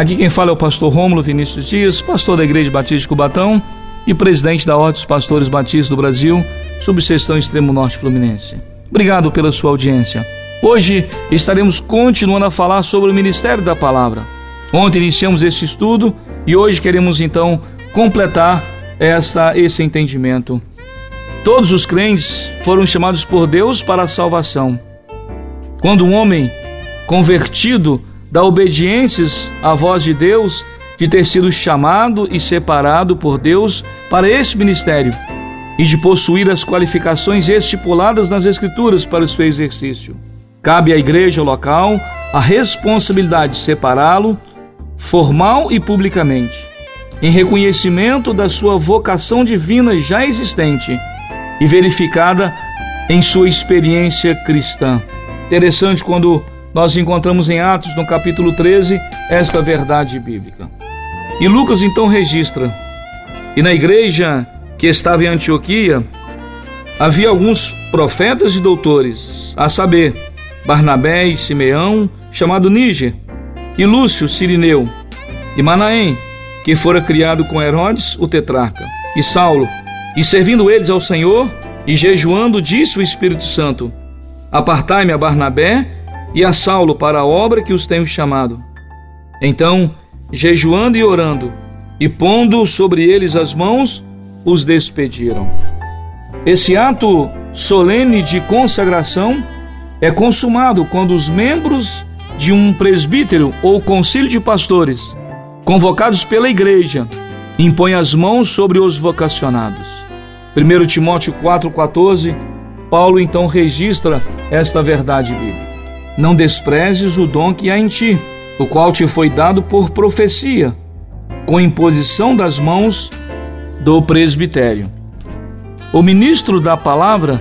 Aqui quem fala é o pastor Rômulo Vinícius Dias, pastor da Igreja Batista de Cubatão e presidente da Ordem dos Pastores Batistas do Brasil, subseção Extremo Norte Fluminense. Obrigado pela sua audiência. Hoje estaremos continuando a falar sobre o ministério da palavra. Ontem iniciamos esse estudo e hoje queremos então completar esta, esse entendimento. Todos os crentes foram chamados por Deus para a salvação. Quando um homem convertido da obediência à voz de Deus, de ter sido chamado e separado por Deus para esse ministério e de possuir as qualificações estipuladas nas Escrituras para o seu exercício. Cabe à igreja local a responsabilidade de separá-lo, formal e publicamente, em reconhecimento da sua vocação divina já existente e verificada em sua experiência cristã. Interessante quando nós encontramos em Atos, no capítulo 13, esta verdade bíblica. E Lucas então registra: E na igreja que estava em Antioquia, havia alguns profetas e doutores, a saber, Barnabé e Simeão, chamado Níger, e Lúcio Sirineu, e Manaém, que fora criado com Herodes, o tetrarca, e Saulo, e servindo eles ao Senhor, e jejuando, disse o Espírito Santo: Apartai-me a Barnabé e a Saulo para a obra que os tenho chamado. Então, jejuando e orando, e pondo sobre eles as mãos, os despediram. Esse ato solene de consagração é consumado quando os membros de um presbítero ou concílio de pastores, convocados pela igreja, impõem as mãos sobre os vocacionados. 1 Timóteo 4,14, Paulo então registra esta verdade bíblica. Não desprezes o dom que há em ti, o qual te foi dado por profecia, com imposição das mãos do presbitério. O ministro da palavra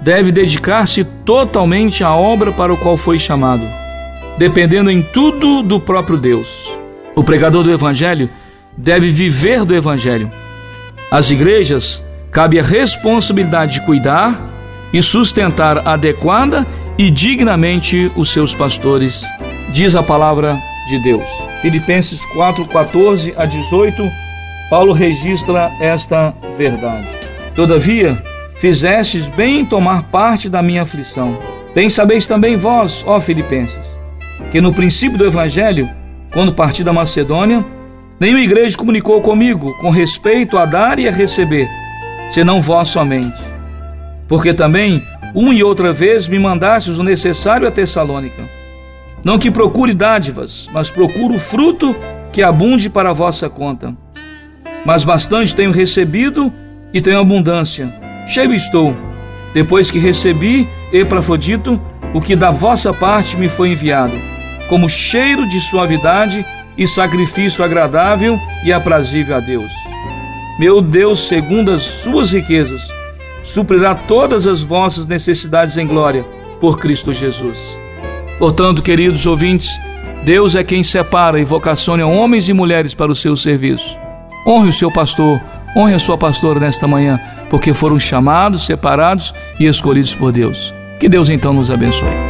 deve dedicar-se totalmente à obra para o qual foi chamado, dependendo em tudo do próprio Deus. O pregador do evangelho deve viver do evangelho. Às igrejas cabe a responsabilidade de cuidar e sustentar adequada e dignamente os seus pastores, diz a palavra de Deus. Filipenses 4, 14 a 18, Paulo registra esta verdade. Todavia, fizestes bem em tomar parte da minha aflição. Bem sabeis também vós, ó Filipenses, que no princípio do Evangelho, quando parti da Macedônia, nenhuma igreja comunicou comigo com respeito a dar e a receber, senão vós somente. Porque também um e outra vez me mandastes o necessário a Tessalônica. Não que procure dádivas, mas procuro fruto que abunde para a vossa conta. Mas bastante tenho recebido e tenho abundância. Cheio estou, depois que recebi Epafrodito, o que da vossa parte me foi enviado, como cheiro de suavidade e sacrifício agradável e aprazível a Deus. Meu Deus, segundo as suas riquezas, suprirá todas as vossas necessidades em glória por Cristo Jesus. Portanto, queridos ouvintes, Deus é quem separa e vocaciona homens e mulheres para o seu serviço. Honre o seu pastor, honre a sua pastora nesta manhã, porque foram chamados, separados e escolhidos por Deus. Que Deus então nos abençoe.